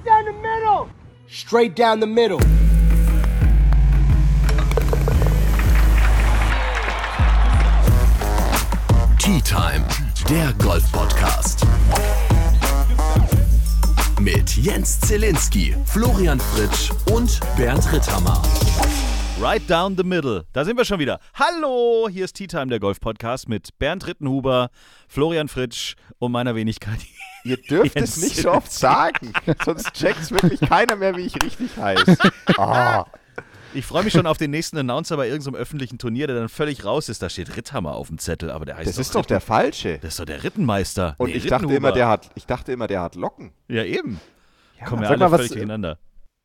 Straight down the middle. Straight down the middle. Tea Time, der Golf-Podcast. Mit Jens Zielinski, Florian Fritsch und Bernd Ritthammer. Right down the middle. Da sind wir schon wieder. Hallo, hier ist Tea Time, der Golf-Podcast mit Bernd Rittenhuber, Florian Fritsch und meiner Wenigkeit. Ihr dürft Jens es nicht so oft sagen, sonst checkt wirklich keiner mehr, wie ich richtig heiße. Ah, Ich freue mich schon auf den nächsten Announcer bei irgendeinem öffentlichen Turnier, der dann völlig raus ist. Da steht Ritthammer auf dem Zettel, aber der heißt das ist doch der falsche. Das ist doch der Rittenmeister. Und Nee, ich dachte immer, der hat, ich dachte immer, der hat Locken. Ja, eben. Kommen wir alle mal, was- völlig durcheinander.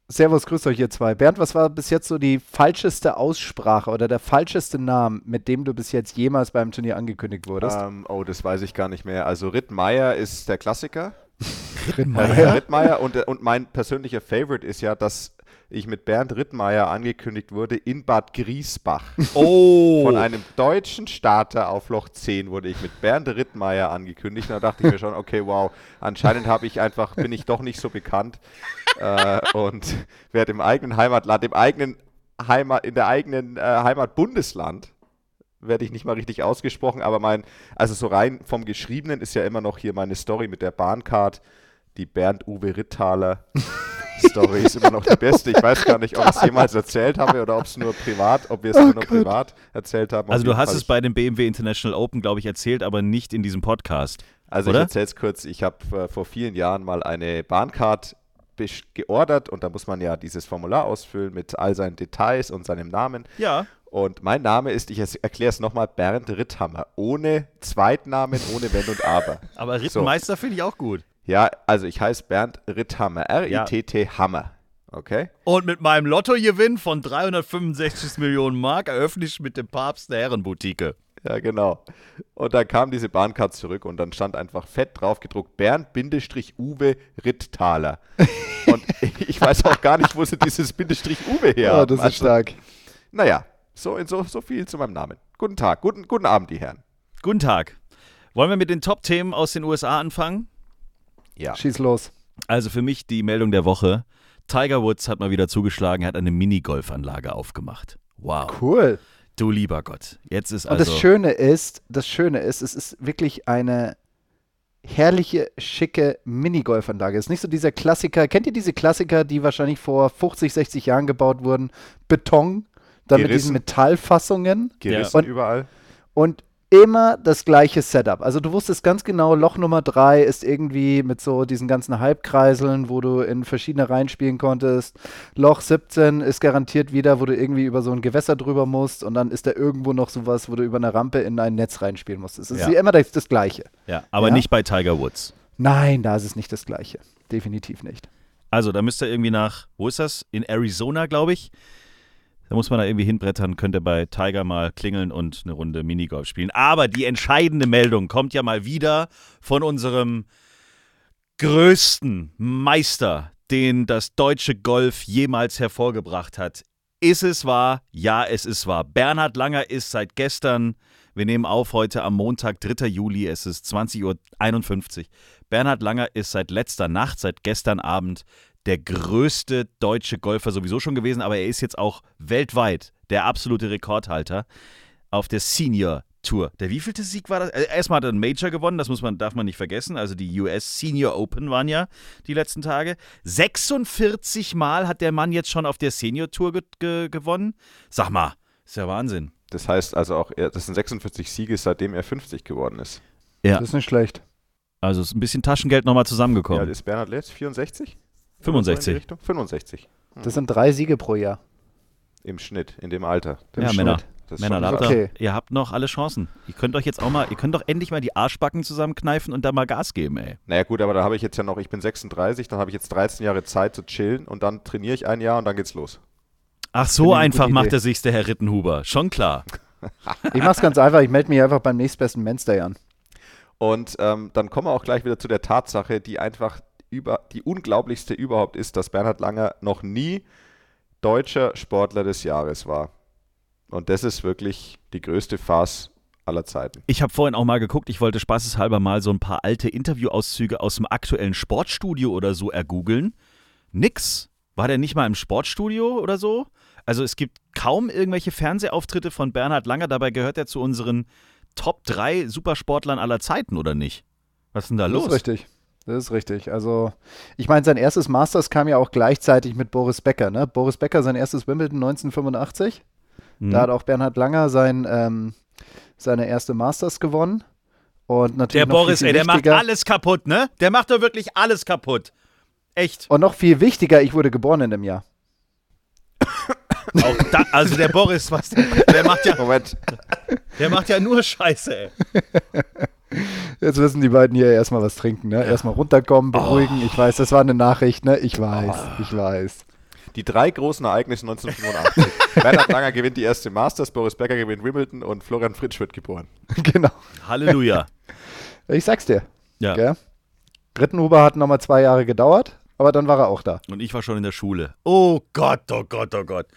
Servus, grüßt euch ihr zwei. Bernd, was war bis jetzt so die falscheste Aussprache oder der falscheste Name, mit dem du bis jetzt jemals beim Turnier angekündigt wurdest? Ähm, oh, das weiß ich gar nicht mehr. Also Rittmeier ist der Klassiker. Rittenmeier? Rittmeier und, und mein persönlicher Favorite ist ja, dass ich mit Bernd Rittmeier angekündigt wurde in Bad Griesbach. Oh. Von einem deutschen Starter auf Loch 10 wurde ich mit Bernd Rittmeier angekündigt. Da dachte ich mir schon, okay, wow, anscheinend habe ich einfach, bin ich doch nicht so bekannt äh, und werde im eigenen Heimatland, im eigenen Heimat, in der eigenen äh, Heimatbundesland werde ich nicht mal richtig ausgesprochen, aber mein, also so rein vom Geschriebenen ist ja immer noch hier meine Story mit der Bahncard, die Bernd-Uwe Ritthaler Story ist immer noch die beste. Ich weiß gar nicht, ob ich es jemals erzählt habe oder ob es nur privat, ob wir es nur noch privat erzählt haben. Also du hast Fall, es bei dem BMW International Open, glaube ich, erzählt, aber nicht in diesem Podcast. Also oder? ich erzähle es kurz. Ich habe äh, vor vielen Jahren mal eine Bahncard geordert und da muss man ja dieses Formular ausfüllen mit all seinen Details und seinem Namen. Ja. Und mein Name ist, ich erkläre es nochmal, Bernd Ritthammer. Ohne Zweitnamen, ohne Wenn und Aber. Aber Rittenmeister finde ich auch gut. Ja, also ich heiße Bernd Ritthammer. R-I-T-T Hammer. Okay? Und mit meinem Lottogewinn von 365 Millionen Mark eröffne ich mit dem Papst eine Herrenboutique. Ja, genau. Und dann kam diese Bahncard zurück und dann stand einfach fett drauf gedruckt Bernd-Uwe Ritthaler. und ich weiß auch gar nicht, wo sie dieses Bindestrich Uwe her oh, haben. das ist Also, stark. Naja, so, so, so viel zu meinem Namen. Guten Tag, guten, guten Abend, die Herren. Guten Tag. Wollen wir mit den Top-Themen aus den USA anfangen? Ja. Schieß los. Also für mich die Meldung der Woche. Tiger Woods hat mal wieder zugeschlagen, er hat eine Minigolfanlage aufgemacht. Wow. Cool. Du lieber Gott. Jetzt ist Und also. das Schöne ist, das Schöne ist, es ist wirklich eine herrliche, schicke Minigolfanlage. Es ist nicht so dieser Klassiker. Kennt ihr diese Klassiker, die wahrscheinlich vor 50, 60 Jahren gebaut wurden? Beton, dann mit diesen Gerissen. Metallfassungen Gerissen Und- überall. und immer das gleiche Setup. Also du wusstest ganz genau, Loch Nummer 3 ist irgendwie mit so diesen ganzen Halbkreiseln, wo du in verschiedene Reihen spielen konntest. Loch 17 ist garantiert wieder, wo du irgendwie über so ein Gewässer drüber musst und dann ist da irgendwo noch sowas, wo du über eine Rampe in ein Netz reinspielen musst. Es ist Ja. immer das, das Gleiche. ja, aber Ja. nicht bei Tiger Woods. Nein, da ist es nicht das Gleiche. Definitiv nicht. Also, da müsst ihr irgendwie nach, wo ist das? In Arizona, glaube ich. Da muss man da irgendwie hinbrettern, könnt ihr bei Tiger mal klingeln und eine Runde Minigolf spielen. Aber die entscheidende Meldung kommt ja mal wieder von unserem größten Meister, den das deutsche Golf jemals hervorgebracht hat. Ist es wahr? Ja, es ist wahr. Bernhard Langer ist seit gestern, wir nehmen auf heute am Montag, 3. Juli, es ist 20.51 Uhr. Bernhard Langer ist seit letzter Nacht, seit gestern Abend der größte deutsche Golfer sowieso schon gewesen, aber er ist jetzt auch weltweit der absolute Rekordhalter auf der Senior Tour. Der wievielte Sieg war das? Äh, Erstmal hat er einen Major gewonnen, das muss man, darf man nicht vergessen. Also die US Senior Open waren ja die letzten Tage. 46 Mal hat der Mann jetzt schon auf der Senior Tour ge ge gewonnen. Sag mal, ist ja Wahnsinn. Das heißt also auch, das sind 46 Siege, seitdem er 50 geworden ist. Ja. Das ist nicht schlecht. Also ist ein bisschen Taschengeld nochmal zusammengekommen. ist Bernhard Letz? 64? 65. So in die Richtung? 65. Das sind drei Siege pro Jahr. Im Schnitt, in dem Alter. Im Ja, Schnitt. Männer. Männer, da habt ihr, Okay. ihr habt noch alle Chancen. Ihr könnt euch jetzt auch mal, ihr könnt doch endlich mal die Arschbacken zusammenkneifen und da mal Gas geben, ey. Naja gut, aber da habe ich jetzt ja noch, ich bin 36, dann habe ich jetzt 13 Jahre Zeit zu chillen und dann trainiere ich ein Jahr und dann geht's los. Ach, so einfach macht Idee. er sich's, der Herr Rittenhuber. Schon klar. Ich mach's ganz einfach, ich melde mich einfach beim nächstbesten Men's Day an. Und ähm, dann kommen wir auch gleich wieder zu der Tatsache, die einfach über, die unglaublichste überhaupt ist, dass Bernhard Langer noch nie deutscher Sportler des Jahres war. Und das ist wirklich die größte Farce aller Zeiten. Ich habe vorhin auch mal geguckt, ich wollte spaßeshalber mal so ein paar alte Interviewauszüge aus dem aktuellen Sportstudio oder so ergoogeln. Nix. War der nicht mal im Sportstudio oder so? Also es gibt kaum irgendwelche Fernsehauftritte von Bernhard Langer, dabei gehört er zu unseren Top 3 Supersportlern aller Zeiten, oder nicht? Was ist denn da Das los? ist richtig. Das ist richtig. Also, ich meine, sein erstes Masters kam ja auch gleichzeitig mit Boris Becker. Ne? Boris Becker, sein erstes Wimbledon 1985. Hm. Da hat auch Bernhard Langer sein, ähm, seine erste Masters gewonnen. Und natürlich Der noch Boris, ey, der macht alles kaputt, ne? Der macht doch wirklich alles kaputt. Echt. Und noch viel wichtiger, ich wurde geboren in dem Jahr. Auch da, also der Boris, was der, der macht ja, Moment, der macht ja nur Scheiße, ey. Jetzt müssen die beiden hier erstmal was trinken. Ne? Erstmal runterkommen, beruhigen. Ich weiß, das war eine Nachricht. Ne? Ich weiß, ich weiß. die drei großen Ereignisse 1985. Bernhard Langer gewinnt die erste Masters, Boris Becker gewinnt Wimbledon und Florian Fritsch wird geboren. genau. Halleluja. Ich sag's dir. Ja. Gell? Rittenhuber hat nochmal zwei Jahre gedauert, aber dann war er auch da. Und ich war schon in der Schule. Oh Gott, oh Gott, oh Gott.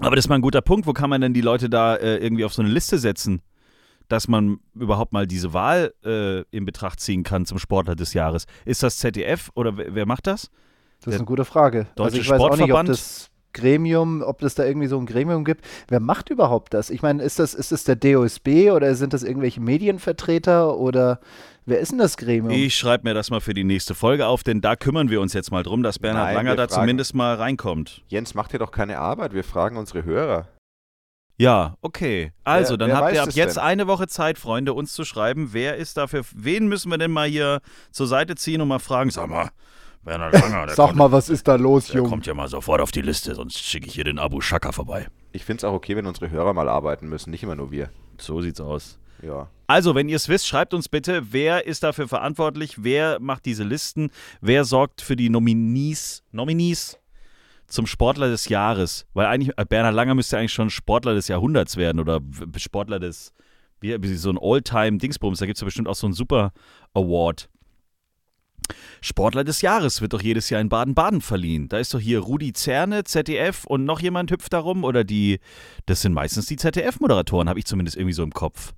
Aber das ist mal ein guter Punkt. Wo kann man denn die Leute da äh, irgendwie auf so eine Liste setzen, dass man überhaupt mal diese Wahl äh, in Betracht ziehen kann zum Sportler des Jahres? Ist das ZDF oder wer, wer macht das? Das ist Der eine gute Frage. Deutsche also ich weiß auch nicht, ob Sportverband? das Gremium, ob es da irgendwie so ein Gremium gibt. Wer macht überhaupt das? Ich meine, ist das, ist das der DOSB oder sind das irgendwelche Medienvertreter oder wer ist denn das Gremium? Ich schreibe mir das mal für die nächste Folge auf, denn da kümmern wir uns jetzt mal drum, dass Bernhard Nein, Langer da fragen- zumindest mal reinkommt. Jens macht hier doch keine Arbeit, wir fragen unsere Hörer. Ja, okay. Also, Wer- dann wer habt ihr ab jetzt denn? eine Woche Zeit, Freunde, uns zu schreiben, wer ist dafür, wen müssen wir denn mal hier zur Seite ziehen und mal fragen, sag mal, Bernhard Langer, der, Sag kommt, mal, was ist da los, Junge? kommt ja mal sofort auf die Liste, sonst schicke ich hier den Abu Shaka vorbei. Ich finde es auch okay, wenn unsere Hörer mal arbeiten müssen, nicht immer nur wir. So sieht's aus. Ja. Also, wenn ihr es wisst, schreibt uns bitte, wer ist dafür verantwortlich, wer macht diese Listen, wer sorgt für die Nominees, Nominees zum Sportler des Jahres. Weil eigentlich, äh, Bernhard Langer müsste eigentlich schon Sportler des Jahrhunderts werden oder Sportler des, wie, wie so ein All-Time-Dingsbums. Da gibt es ja bestimmt auch so einen Super-Award. Sportler des Jahres wird doch jedes Jahr in Baden-Baden verliehen. Da ist doch hier Rudi Zerne, ZDF und noch jemand hüpft da rum oder die, das sind meistens die ZDF-Moderatoren, habe ich zumindest irgendwie so im Kopf.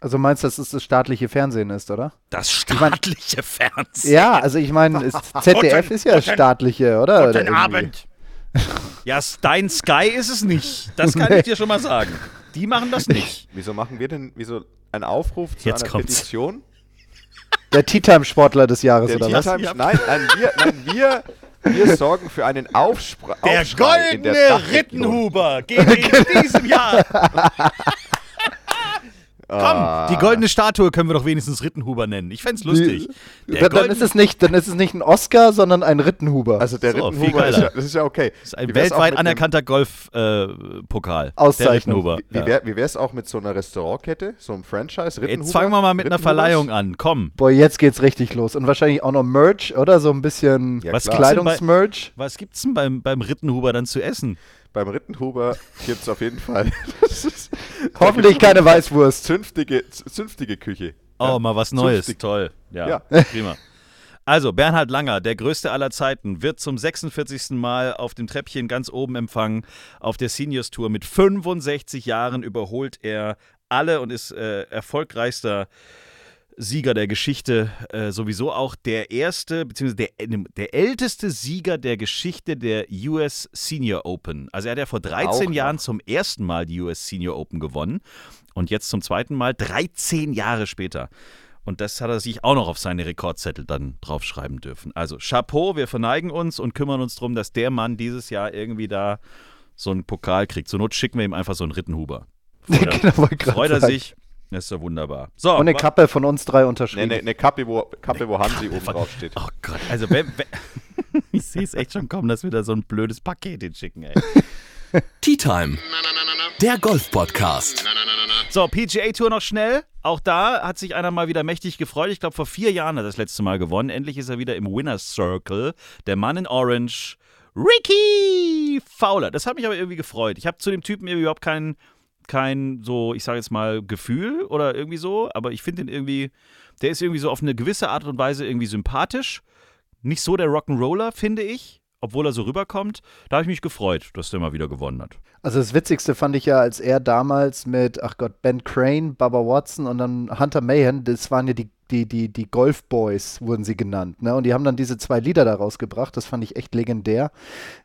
Also meinst du, dass es das staatliche Fernsehen ist, oder? Das staatliche Fernsehen. Ja, also ich meine, ZDF ist ja staatliche, oder? Oder irgendwie. Ja, dein Sky ist es nicht. Das kann ich dir schon mal sagen. Die machen das nicht. Wieso machen wir denn wieso einen Aufruf zu Jetzt einer kommt's. Petition? Der Tea Time Sportler des Jahres, Der oder was? Nein, nein, wir, nein, wir, wir sorgen für einen Aufspr Der Aufschrei der goldene. Rittenhuber geht in diesem Jahr. Komm, Ah. die goldene Statue können wir doch wenigstens Rittenhuber nennen. Ich fänd's lustig. Der Dann, dann, ist es nicht, dann ist es nicht ein Oscar, sondern ein Rittenhuber. Also der So, Rittenhuber ist ja, das ist ja okay. Das ist ein weltweit anerkannter Golfpokal. der Auszeichnung. Rittenhuber. Wie Ja. wäre wie wär's auch mit so einer Restaurantkette, so einem Franchise? Rittenhuber? Jetzt fangen wir mal mit einer? Verleihung an. Komm. Boah, jetzt geht's richtig los. Und wahrscheinlich auch noch Merch, oder? So ein bisschen Ja, gibt's Kleidungsmerch. Was gibt's denn beim, beim Rittenhuber dann zu essen? Beim Rittenhuber gibt es auf jeden Fall das ist Hoffentlich keine Weißwurst. zünftige, zünftige Küche. Oh, Ja. mal was Neues. Zünftig. Toll. Ja, Ja. prima. Also, Bernhard Langer, der größte aller Zeiten, wird zum 46. Mal auf dem Treppchen ganz oben empfangen. Auf der Seniors Tour mit 65 Jahren überholt er alle und ist äh, erfolgreichster Sieger der Geschichte, äh, sowieso auch der erste, beziehungsweise der, der älteste Sieger der Geschichte der US Senior Open. Also er hat ja vor 13 noch. Jahren zum ersten Mal die US Senior Open gewonnen und jetzt zum zweiten Mal 13 Jahre später. Und das hat er sich auch noch auf seine Rekordzettel dann draufschreiben dürfen. Also Chapeau, wir verneigen uns und kümmern uns darum, dass der Mann dieses Jahr irgendwie da so einen Pokal kriegt. Zur Not schicken wir ihm einfach so einen Rittenhuber. Freut er, Genau, freut er sagen. sich. Das ist doch wunderbar. So, Und eine Kappe von uns drei Ne, unterschrieben. ne, ne Kappe, wo, Kappe, wo Hansi oben drauf steht. Oh Gott, also wenn, wenn, ich sehe es echt schon kommen, dass wir da so ein blödes Paket hinschicken, ey. Tea Time. Der Golf-Podcast. So, PGA Tour noch schnell. Auch da hat sich einer mal wieder mächtig gefreut. Ich glaube, vor vier Jahren hat er das letzte Mal gewonnen. Endlich ist er wieder im Winner's Circle. Der Mann in Orange, Ricky Fowler. Das hat mich aber irgendwie gefreut. Ich habe zu dem Typen irgendwie überhaupt kein, so, ich sage jetzt mal, Gefühl oder irgendwie so. Aber ich finde ihn irgendwie, der ist irgendwie so auf eine gewisse Art und Weise irgendwie sympathisch. Nicht so der Rock'n'Roller, finde ich. Obwohl er so rüberkommt. Da habe ich mich gefreut, dass der mal wieder gewonnen hat. Also das Witzigste fand ich ja, als er damals mit, ach Gott, Ben Crane, Baba Watson und dann Hunter Mahan, das waren ja die die, die, die Golf Boys wurden sie genannt. Ne? Und die haben dann diese zwei Lieder daraus gebracht. Das fand ich echt legendär.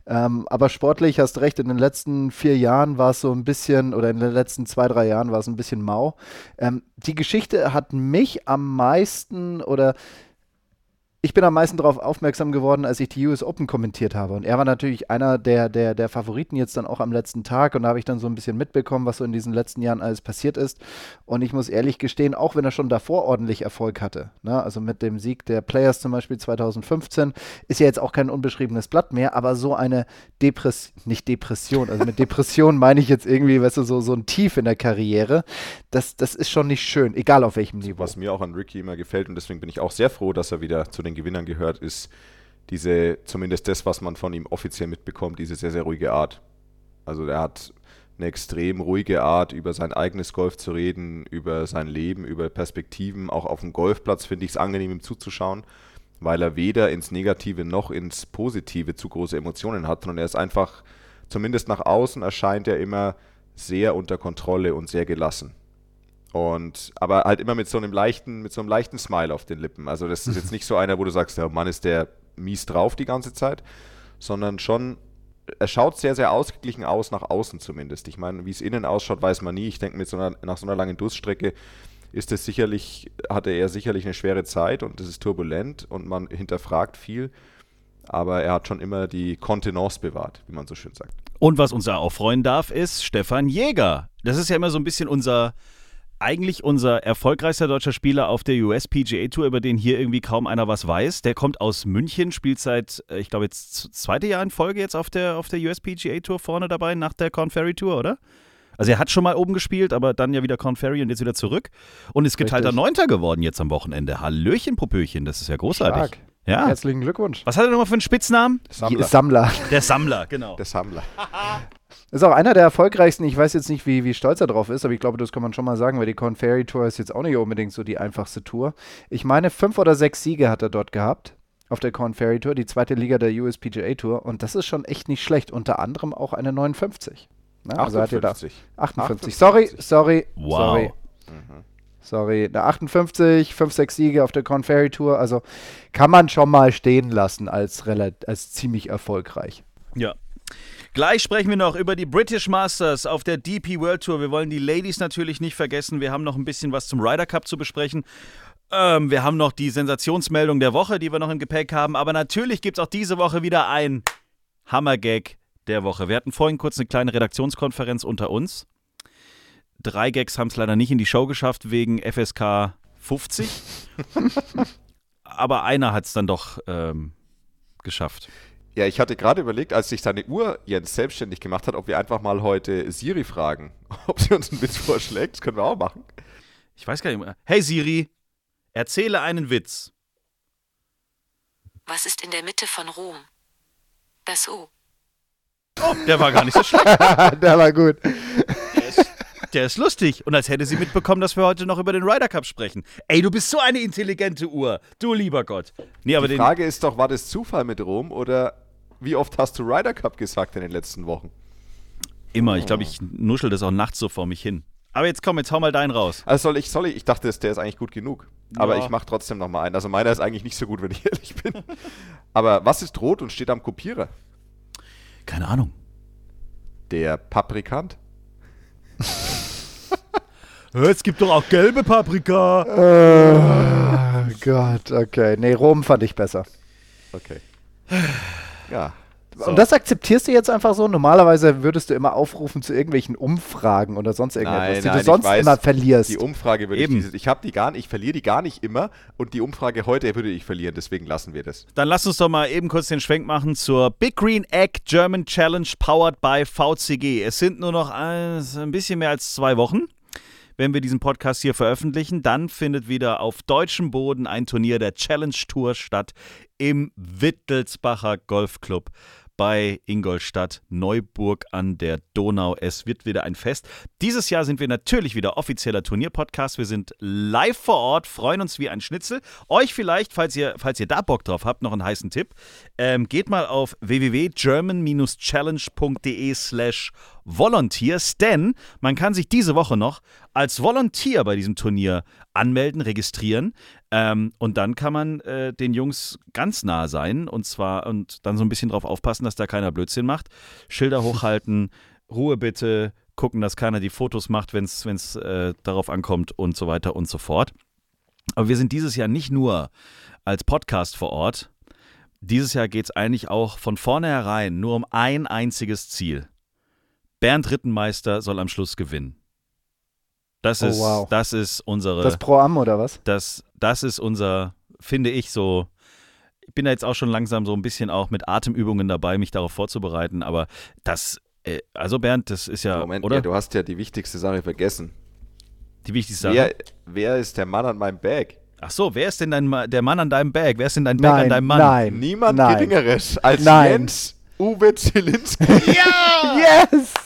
Ähm, aber sportlich hast recht, in den letzten vier Jahren war es so ein bisschen, oder in den letzten zwei, drei Jahren war es ein bisschen mau. Ähm, die Geschichte hat mich am meisten oder ich bin am meisten darauf aufmerksam geworden, als ich die US Open kommentiert habe. Und er war natürlich einer der, der, der Favoriten jetzt dann auch am letzten Tag. Und da habe ich dann so ein bisschen mitbekommen, was so in diesen letzten Jahren alles passiert ist. Und ich muss ehrlich gestehen, auch wenn er schon davor ordentlich Erfolg hatte, ne? also mit dem Sieg der Players zum Beispiel 2015, ist ja jetzt auch kein unbeschriebenes Blatt mehr, aber so eine Depression, nicht Depression, also mit Depression meine ich jetzt irgendwie, weißt du, so, so ein Tief in der Karriere, das, das ist schon nicht schön, egal auf welchem Niveau. Was mir auch an Ricky immer gefällt und deswegen bin ich auch sehr froh, dass er wieder zu den Gewinnern gehört, ist diese, zumindest das, was man von ihm offiziell mitbekommt, diese sehr, sehr ruhige Art. Also er hat eine extrem ruhige Art, über sein eigenes Golf zu reden, über sein Leben, über Perspektiven. Auch auf dem Golfplatz finde ich es angenehm, ihm zuzuschauen, weil er weder ins Negative noch ins Positive zu große Emotionen hat, sondern er ist einfach, zumindest nach außen, erscheint er immer sehr unter Kontrolle und sehr gelassen. Und, aber halt immer mit so einem leichten, mit so einem leichten Smile auf den Lippen. Also das ist jetzt nicht so einer, wo du sagst, der Mann ist der mies drauf die ganze Zeit, sondern schon, er schaut sehr, sehr ausgeglichen aus, nach außen zumindest. Ich meine, wie es innen ausschaut, weiß man nie. Ich denke, mit so einer, nach so einer langen Durststrecke ist es sicherlich, hatte er sicherlich eine schwere Zeit und es ist turbulent und man hinterfragt viel. Aber er hat schon immer die Kontenance bewahrt, wie man so schön sagt. Und was uns auch freuen darf, ist Stefan Jäger. Das ist ja immer so ein bisschen unser eigentlich unser erfolgreichster deutscher Spieler auf der US PGA Tour, über den hier irgendwie kaum einer was weiß. Der kommt aus München, spielt seit, äh, ich glaube, jetzt zweite Jahr in Folge jetzt auf der, auf der US PGA Tour vorne dabei, nach der Corn Ferry Tour, oder? Also er hat schon mal oben gespielt, aber dann ja wieder Corn Ferry und jetzt wieder zurück. Und ist geteilter Richtig. Neunter geworden jetzt am Wochenende. Hallöchen, Popöchen, das ist ja großartig. Stark. Ja. Herzlichen Glückwunsch. Was hat er nochmal für einen Spitznamen? Sammler. Sammler. Der Sammler, genau. Der Sammler. Ist auch einer der erfolgreichsten. Ich weiß jetzt nicht, wie, wie stolz er drauf ist, aber ich glaube, das kann man schon mal sagen, weil die Corn Ferry Tour ist jetzt auch nicht unbedingt so die einfachste Tour. Ich meine, fünf oder sechs Siege hat er dort gehabt auf der Corn Ferry Tour, die zweite Liga der USPGA Tour. Und das ist schon echt nicht schlecht. Unter anderem auch eine 59. Ne? Also hat er da 58. 58. Sorry, sorry, Wow. sorry. Sorry, eine 58, 5, 6 Siege auf der Corn Ferry Tour. Also kann man schon mal stehen lassen als, als ziemlich erfolgreich. Ja. Gleich sprechen wir noch über die British Masters auf der DP World Tour. Wir wollen die Ladies natürlich nicht vergessen. Wir haben noch ein bisschen was zum Ryder Cup zu besprechen. Ähm, wir haben noch die Sensationsmeldung der Woche, die wir noch im Gepäck haben. Aber natürlich gibt es auch diese Woche wieder ein Hammergag der Woche. Wir hatten vorhin kurz eine kleine Redaktionskonferenz unter uns. Drei Gags haben es leider nicht in die Show geschafft wegen FSK 50. Aber einer hat es dann doch ähm, geschafft. Ja, ich hatte gerade überlegt, als sich seine Uhr Jens selbstständig gemacht hat, ob wir einfach mal heute Siri fragen, ob sie uns einen Witz vorschlägt. Das können wir auch machen. Ich weiß gar nicht mehr. Hey Siri, erzähle einen Witz. Was ist in der Mitte von Rom? Das O. Der war gar nicht so schlecht. Der war gut. Der ist lustig. Und als hätte sie mitbekommen, dass wir heute noch über den Ryder Cup sprechen. Ey, du bist so eine intelligente Uhr. Du lieber Gott. Nee, aber Die. Frage ist doch, war das Zufall mit Rom oder wie oft hast du Ryder Cup gesagt in den letzten Wochen? Immer. Ich glaube, ich nuschel das auch nachts so vor mich hin. Aber jetzt komm, jetzt hau mal deinen raus. Also soll ich, soll ich, ich dachte, der ist eigentlich gut genug. Aber Ja. ich mache trotzdem nochmal einen. Also meiner ist eigentlich nicht so gut, wenn ich ehrlich bin. Aber was ist rot und steht am Kopierer? Keine Ahnung. Der Paprikant? Es gibt doch auch gelbe Paprika. Oh Gott, okay. Nee, Rom fand ich besser. Okay. Ja. Und das akzeptierst du jetzt einfach so? Normalerweise würdest du immer aufrufen zu irgendwelchen Umfragen oder sonst irgendetwas, Nein, die nein, du sonst weiß, immer verlierst. Die Umfrage würde Eben. ich dieses, ich habe die gar nicht, ich verliere die gar nicht immer und die Umfrage heute würde ich verlieren, deswegen lassen wir das. Dann lass uns doch mal eben kurz den Schwenk machen zur Big Green Egg German Challenge powered by VCG. Es sind nur noch ein bisschen mehr als zwei Wochen. Wenn wir diesen Podcast hier veröffentlichen, dann findet wieder auf deutschem Boden ein Turnier der Challenge Tour statt im Wittelsbacher Golfclub bei Ingolstadt, Neuburg an der Donau. Es wird wieder ein Fest. Dieses Jahr sind wir natürlich wieder offizieller Turnierpodcast. Wir sind live vor Ort, freuen uns wie ein Schnitzel. Euch vielleicht, falls ihr, falls ihr da Bock drauf habt, noch einen heißen Tipp. Ähm, geht mal auf www.german-challenge.de slash Volunteers, denn man kann sich diese Woche noch als Volunteer bei diesem Turnier anmelden, registrieren ähm, und dann kann man äh, den Jungs ganz nah sein und zwar und dann so ein bisschen drauf aufpassen, dass da keiner Blödsinn macht. Schilder hochhalten, Ruhe bitte, gucken, dass keiner die Fotos macht, wenn es äh, darauf ankommt und so weiter und so fort. Aber wir sind dieses Jahr nicht nur als Podcast vor Ort. Dieses Jahr geht es eigentlich auch von vornherein nur um ein einziges Ziel. Bernd Rittenmeister soll am Schluss gewinnen. Das Oh, ist, wow. das ist unsere, Das Pro Am oder was? das, das ist unser, finde ich so. Ich bin da jetzt auch schon langsam so ein bisschen auch mit Atemübungen dabei, mich darauf vorzubereiten. Aber das, äh, also Bernd, das ist ja, Moment, oder? ja, du hast ja die wichtigste Sache vergessen. Die wichtigste Sache. Wer, wer ist der Mann an meinem Bag? Ach so, wer ist denn dein, der Mann an deinem Bag? Wer ist denn dein Bag an Nein, deinem Mann? nein. Niemand nein. Geringeres als Nein. Jens Uwe Zielinski. Yes!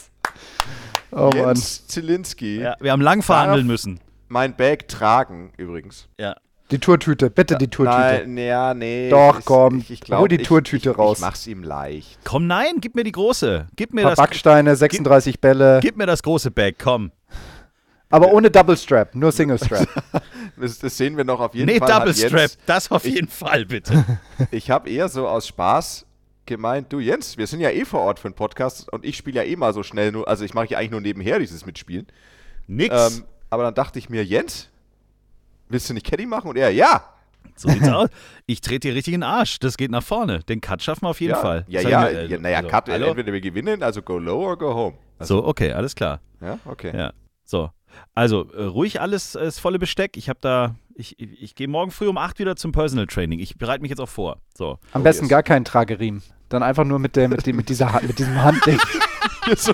Oh Mann. Jens Zielinski. Ja, wir haben lang verhandeln müssen. Mein Bag tragen übrigens. Ja. Die Tourtüte, bitte die Tourtüte. Nein, ja, nee. Doch, komm, Ich, ich glaub, hol die ich- Tourtüte ich, raus. Ich mach's ihm leicht. Komm, nein, gib mir die große. Gib mir Paar das, Backsteine, 36 Bälle, gib mir das große Bag, komm. aber ohne Double Strap, nur Single Strap. Das, das sehen wir noch auf jeden Nee, Fall. hat Double Jens- Strap, das auf jeden Fall, bitte. Ich habe eher so aus Spaß gemeint, du Jens, wir sind ja eh vor Ort für einen Podcast und ich spiele ja eh mal so schnell nur, also ich mache ja eigentlich nur nebenher dieses Mitspielen. Nix. Ähm, aber dann dachte ich mir, Jens, willst du nicht Caddy machen? Und er, ja. so sieht's aus. Ich trete dir richtig in den Arsch. Das geht nach vorne. Den Cut schaffen wir auf jeden ja, Fall. Ja, ja, mir, äh, ja naja, also, Cut, hallo? entweder wir gewinnen, also go low or go home. Also, So, okay, alles klar. Ja, okay. Ja, so. Also, äh, ruhig alles, äh, das volle Besteck. Ich habe da, ich, ich, ich gehe morgen früh um 8 wieder zum Personal Training. Ich bereite mich jetzt auch vor. So. Am Oh, besten yes. gar keinen Trageriemen. Dann einfach nur mit, der, mit, dem, mit, dieser, Hand- mit diesem Handding. so,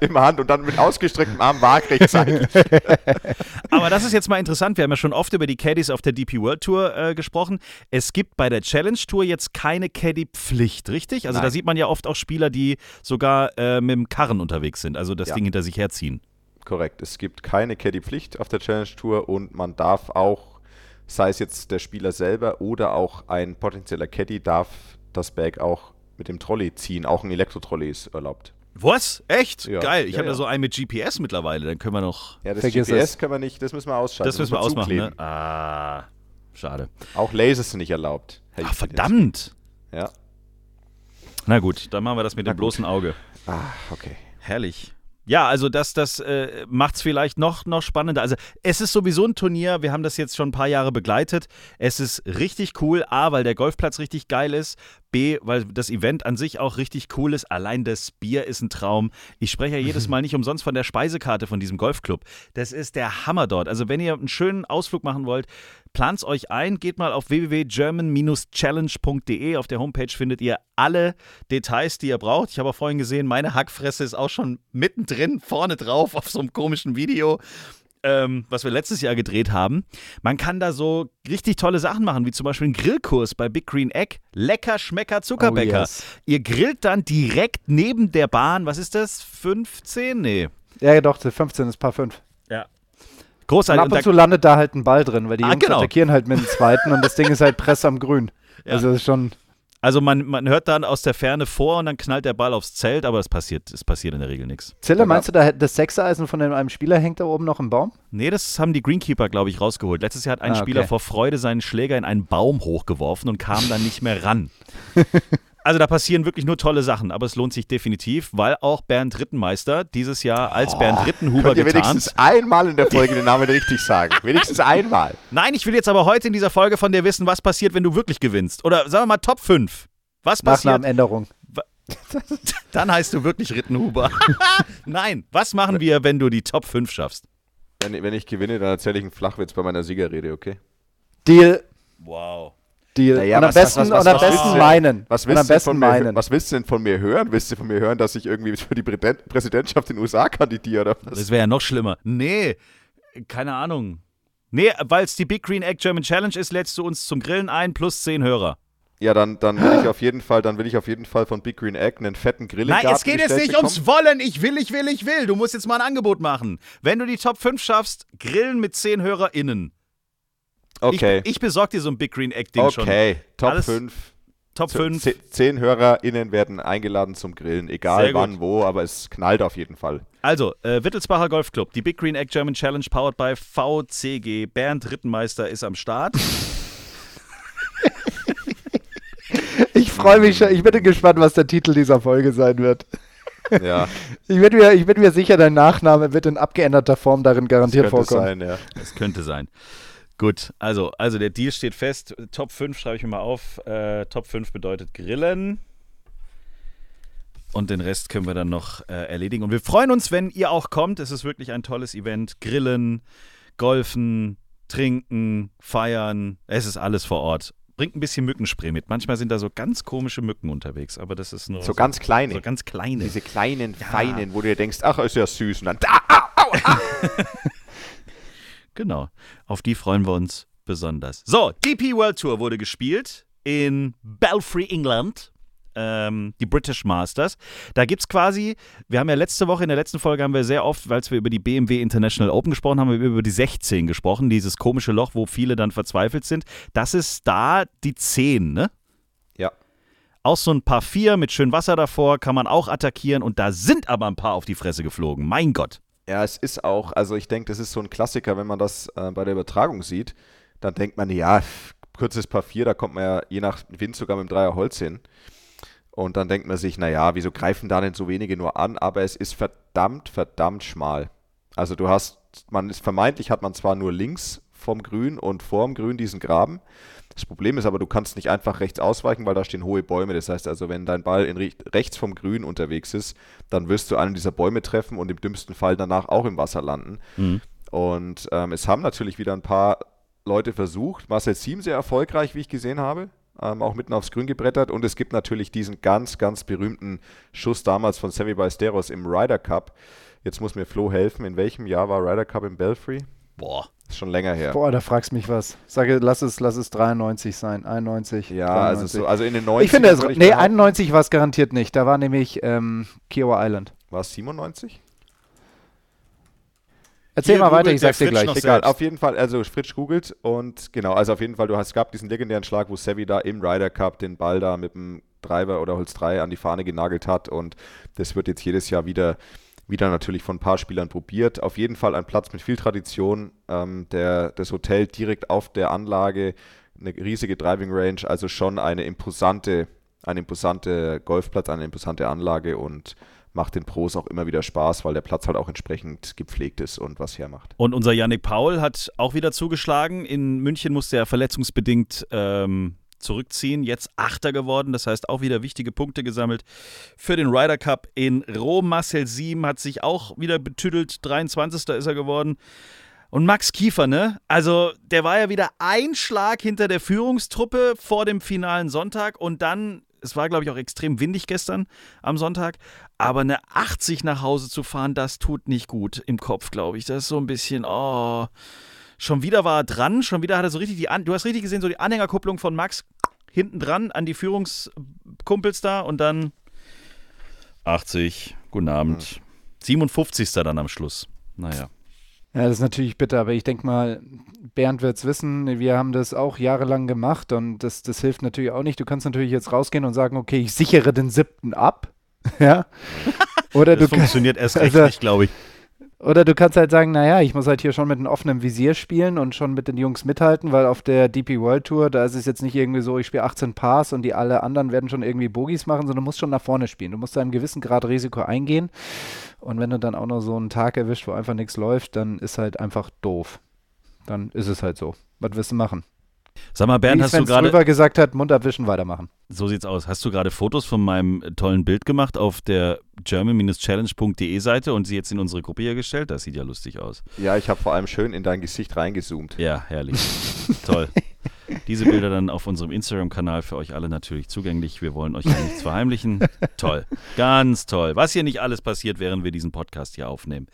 Im Hand und dann mit ausgestrecktem Arm waagrecht sein. Aber das ist jetzt mal interessant. Wir haben ja schon oft über die Caddies auf der DP World Tour äh, gesprochen. Es gibt bei der Challenge Tour jetzt keine Caddy-Pflicht, richtig? Also da Nein. sieht man ja oft auch Spieler, die sogar äh, mit dem Karren unterwegs sind, also das Ja. Ding hinter sich herziehen. Korrekt. Es gibt keine Caddy-Pflicht auf der Challenge Tour und man darf auch, sei es jetzt der Spieler selber oder auch ein potenzieller Caddy, darf das Bag auch mit dem Trolley ziehen. Auch ein Elektrotrolley ist erlaubt. Was? Echt? Ja. Geil. Ich Ja, habe da ja. so einen mit GPS mittlerweile. Dann können wir noch. Ja, das Vergiss GPS es. können wir nicht, das müssen wir ausschalten. Das müssen wir ausmachen, ne? Ah, schade. Auch Lasers sind nicht erlaubt. Herr Ach, Justiz. verdammt. Ja. Na gut, dann machen wir das mit Na dem gut. bloßen Auge. Ah, okay. Herrlich. Ja, also das, das äh, macht es vielleicht noch, noch spannender. Also es ist sowieso ein Turnier, wir haben das jetzt schon ein paar Jahre begleitet. Es ist richtig cool, A, weil der Golfplatz richtig geil ist, B, weil das Event an sich auch richtig cool ist. Allein das Bier ist ein Traum. Ich spreche ja jedes Mal nicht umsonst von der Speisekarte von diesem Golfclub. Das ist der Hammer dort. Also wenn ihr einen schönen Ausflug machen wollt, plant's euch ein, geht mal auf www.german-challenge.de. Auf der Homepage findet ihr alle Details, die ihr braucht. Ich habe auch vorhin gesehen, meine Hackfresse ist auch schon mittendrin, vorne drauf auf so einem komischen Video. Ähm, was wir letztes Jahr gedreht haben. Man kann da so richtig tolle Sachen machen, wie zum Beispiel einen Grillkurs bei Big Green Egg. Lecker Schmecker Zuckerbäcker. Oh, yes. Ihr grillt dann direkt neben der Bahn. Was ist das? 15? Nee. Ja, doch, der 15 ist Paar 5. Ja. Und Großartig. ab Und und da- zu landet da halt ein Ball drin, weil die Ah, Jungs genau. attackieren halt mit dem zweiten und das Ding ist halt Press am Grün. Ja. Also das ist schon. Also man, man hört dann aus der Ferne vor und dann knallt der Ball aufs Zelt, aber es passiert, es passiert in der Regel nichts. Zille, meinst du, da das Sechseisen von einem Spieler hängt da oben noch im Baum? Nee, das haben die Greenkeeper, glaube ich, rausgeholt. Letztes Jahr hat ein Ah, okay. Spieler vor Freude seinen Schläger in einen Baum hochgeworfen und kam dann nicht mehr ran. Also da passieren wirklich nur tolle Sachen, aber es lohnt sich definitiv, weil auch Bernd Rittenmeister dieses Jahr als Bernd Rittenhuber getarnt. wenigstens einmal in der Folge den Namen richtig sagen? Wenigstens einmal. Nein, ich will jetzt aber heute in dieser Folge von dir wissen, was passiert, wenn du wirklich gewinnst. Oder sagen wir mal Top 5. Was passiert? Nachnamenänderung. Dann heißt du wirklich Rittenhuber. Nein, was machen wir, wenn du die Top 5 schaffst? Wenn, wenn ich gewinne, dann erzähle ich einen Flachwitz bei meiner Siegerrede, okay? Deal. Wow. Deal. Naja, und am was- besten, was- was- und am was besten meinen. Was willst, am du von mir, meinen. was willst du denn von mir hören? Willst du von mir hören, dass ich irgendwie für die Präsident- Präsidentschaft in den USA kandidiere oder was? Das wäre ja noch schlimmer. Nee, keine Ahnung. Nee, weil es die Big Green Egg German Challenge ist, lädst du uns zum Grillen ein plus 10 Hörer. Ja, dann, dann will ich auf jeden Fall, dann will ich auf jeden Fall von Big Green Egg einen fetten Grill Nein, es geht jetzt nicht ums Wollen. Ich will, ich will, ich will. Du musst jetzt mal ein Angebot machen. Wenn du die Top 5 schaffst, Grillen mit 10 HörerInnen. Okay, Ich, ich besorg dir so ein Big Green Egg Ding schon. okay, Top Alles- 5. Top 5. Ze- Zehn HörerInnen werden eingeladen zum Grillen, egal wann, wo, aber es knallt auf jeden Fall. Also, äh, Wittelsbacher Golfclub, die Big Green Egg German Challenge powered by VCG. Bernd Rittenmeister ist am Start. Ich freue mich schon. Ich bin gespannt, was der Titel dieser Folge sein wird. Ja, Ich bin mir, ich bin mir sicher, dein Nachname wird in abgeänderter Form darin garantiert könnte vorkommen. sein, ja. Das könnte sein. Gut, also, also der Deal steht fest. Top 5 schreibe ich mir mal auf. Äh, Top 5 bedeutet Grillen. Und den Rest können wir dann noch äh, erledigen. Und wir freuen uns, wenn ihr auch kommt. Es ist wirklich ein tolles Event. Grillen, Golfen, Trinken, Feiern. Es ist alles vor Ort. Bringt ein bisschen Mückenspray mit. Manchmal sind da so ganz komische Mücken unterwegs, aber das ist nur So ganz kleine. so ganz kleine. Diese kleinen, feinen, wo du dir denkst, ach, ist ja süß. Und dann, da, au, Genau. Auf die freuen wir uns besonders. So, DP World Tour wurde gespielt in Belfry, England. Ähm, die British Masters. Da gibt es quasi, wir haben ja letzte Woche, in der letzten Folge haben wir sehr oft, weil wir über die BMW International Open gesprochen haben, haben wir über die 16 gesprochen, dieses komische Loch, wo viele dann verzweifelt sind. Das ist da die 10, ne? Ja. Auch so ein paar 4 mit schön Wasser davor kann man auch attackieren und da sind aber ein paar auf die Fresse geflogen. Mein Gott. Ja, es ist auch, also ich denke, das ist so ein Klassiker, wenn man das äh, bei der Übertragung sieht, dann denkt man, ja, kurzes 4, da kommt man ja je nach Wind sogar mit dem Dreier Holz hin. Und dann denkt man sich, naja, wieso greifen da denn so wenige nur an? Aber es ist verdammt, verdammt schmal. Also du hast, man ist vermeintlich hat man zwar nur links vom Grün und vorm Grün diesen Graben. Das Problem ist aber, du kannst nicht einfach rechts ausweichen, weil da stehen hohe Bäume. Das heißt also, wenn dein Ball in rechts vom Grün unterwegs ist, dann wirst du einen dieser Bäume treffen und im dümmsten Fall danach auch im Wasser landen. Und ähm, es haben natürlich wieder ein paar Leute versucht. Marcel Siem sehr erfolgreich, wie ich gesehen habe. Ähm, auch mitten aufs Grün gebrettert. Und es gibt natürlich diesen ganz, ganz berühmten Schuss damals von Semi Ballesteros im Ryder Cup. Jetzt muss mir Flo helfen. In welchem Jahr war Ryder Cup in Belfry? Boah. Ist schon länger her. Boah, da fragst mich was. Sage, lass es, lass es 93 sein. 91. Ja, 93. also, so, also in den 90 ich finde es. Nee, 91 war es garantiert nicht. Da war nämlich ähm, Kiowa Island. War es 97? Erzähl Hier mal weiter, ich sag's dir gleich. Egal, selbst. auf jeden Fall, also Fritsch googelt und genau, also auf jeden Fall, du hast, es gab diesen legendären Schlag, wo Sevi da im Ryder Cup den Ball da mit dem Driver oder Holz 3 an die Fahne genagelt hat und das wird jetzt jedes Jahr wieder, wieder natürlich von ein paar Spielern probiert. Auf jeden Fall ein Platz mit viel Tradition, ähm, der, das Hotel direkt auf der Anlage, eine riesige Driving Range, also schon eine imposante, ein imposante Golfplatz, eine imposante Anlage und macht den Pros auch immer wieder Spaß, weil der Platz halt auch entsprechend gepflegt ist und was hermacht. Und unser Yannick Paul hat auch wieder zugeschlagen. In München musste er verletzungsbedingt ähm, zurückziehen. Jetzt Achter geworden, das heißt auch wieder wichtige Punkte gesammelt für den Ryder Cup in Rom. Marcel Sieben hat sich auch wieder betüdelt. 23. ist er geworden. Und Max Kiefer, ne? Also, der war ja wieder ein Schlag hinter der Führungstruppe vor dem finalen Sonntag und dann, es war, glaube ich, auch extrem windig gestern am Sonntag, aber eine 80 nach Hause zu fahren, das tut nicht gut im Kopf, glaube ich. Das ist so ein bisschen, oh. Schon wieder war er dran, schon wieder hat er so richtig die, An du hast richtig gesehen, so die Anhängerkupplung von Max hinten dran an die Führungskumpels da und dann 80, guten Abend. 57. dann am Schluss. Naja. Ja, das ist natürlich bitter, aber ich denke mal, Bernd wird es wissen, wir haben das auch jahrelang gemacht und das, das hilft natürlich auch nicht. Du kannst natürlich jetzt rausgehen und sagen, okay, ich sichere den siebten ab. ja. Oder Das du, funktioniert erst recht also- nicht, glaube ich. Oder du kannst halt sagen, naja, ich muss halt hier schon mit einem offenen Visier spielen und schon mit den Jungs mithalten, weil auf der DP World Tour, da ist es jetzt nicht irgendwie so, ich spiele 18 Pars und die alle anderen werden schon irgendwie Bogies machen, sondern du musst schon nach vorne spielen. Du musst da einen gewissen Grad Risiko eingehen. Und wenn du dann auch noch so einen Tag erwischt, wo einfach nichts läuft, dann ist halt einfach doof. Dann ist es halt so. Was wirst du machen? Sag mal, Bernd, hast du gerade, Ströber gesagt hat, Mund abwischen, weitermachen. so sieht's aus, hast du gerade Fotos von meinem tollen Bild gemacht auf der german-challenge.de Seite und sie jetzt in unsere Gruppe hier gestellt? Das sieht ja lustig aus. Ja, ich habe vor allem schön in dein Gesicht reingezoomt. Ja, herrlich. Toll. Diese Bilder dann auf unserem Instagram-Kanal für euch alle natürlich zugänglich. Wir wollen euch ja nichts verheimlichen. Toll. Ganz toll. Was hier nicht alles passiert, während wir diesen Podcast hier aufnehmen.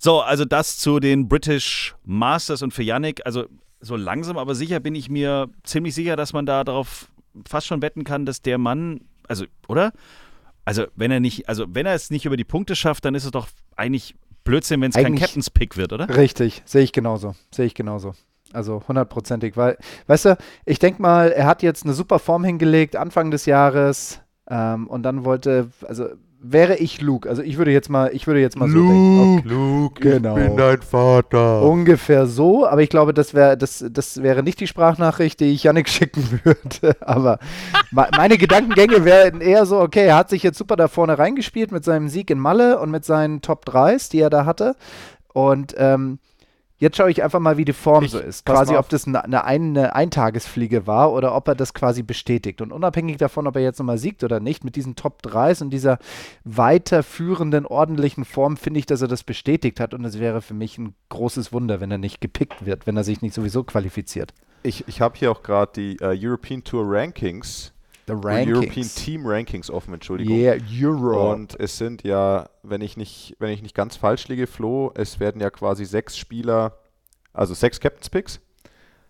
So, also das zu den British Masters und für Yannick. Also so langsam, aber sicher bin ich mir ziemlich sicher, dass man da darauf fast schon wetten kann, dass der Mann, also, oder? Also, wenn er nicht, also wenn er es nicht über die Punkte schafft, dann ist es doch eigentlich Blödsinn, wenn es kein Captain's Pick wird, oder? Richtig, sehe ich genauso. Sehe ich genauso. Also hundertprozentig, weil, weißt du, ich denke mal, er hat jetzt eine super Form hingelegt, Anfang des Jahres, ähm, und dann wollte, also wäre ich Luke, also ich würde jetzt mal, ich würde jetzt mal so denken. Okay. Luke, Genau. ich bin dein Vater. Ungefähr so, aber ich glaube, das wäre das, das wäre nicht die Sprachnachricht, die ich Yannick schicken würde. Aber me- meine Gedankengänge wären eher so, okay, er hat sich jetzt super da vorne reingespielt mit seinem Sieg in Malle und mit seinen Top 3s, die er da hatte. Und ähm, jetzt schaue ich einfach mal, wie die Form Ich- so ist. Quasi, ob das eine, eine, eine Eintagesfliege war oder ob er das quasi bestätigt. Und unabhängig davon, ob er jetzt nochmal siegt oder nicht, mit diesen Top 3s und dieser weiterführenden, ordentlichen Form finde ich, dass er das bestätigt hat. Und es wäre für mich ein großes Wunder, wenn er nicht gepickt wird, wenn er sich nicht sowieso qualifiziert. Ich, ich habe hier auch gerade die äh, European Tour Rankings, European Team Rankings offen, Entschuldigung. Yeah, Euro. Und es sind ja, wenn ich nicht, wenn ich nicht ganz falsch liege, Flo, es werden ja quasi sechs Spieler, also sechs Captain's Picks.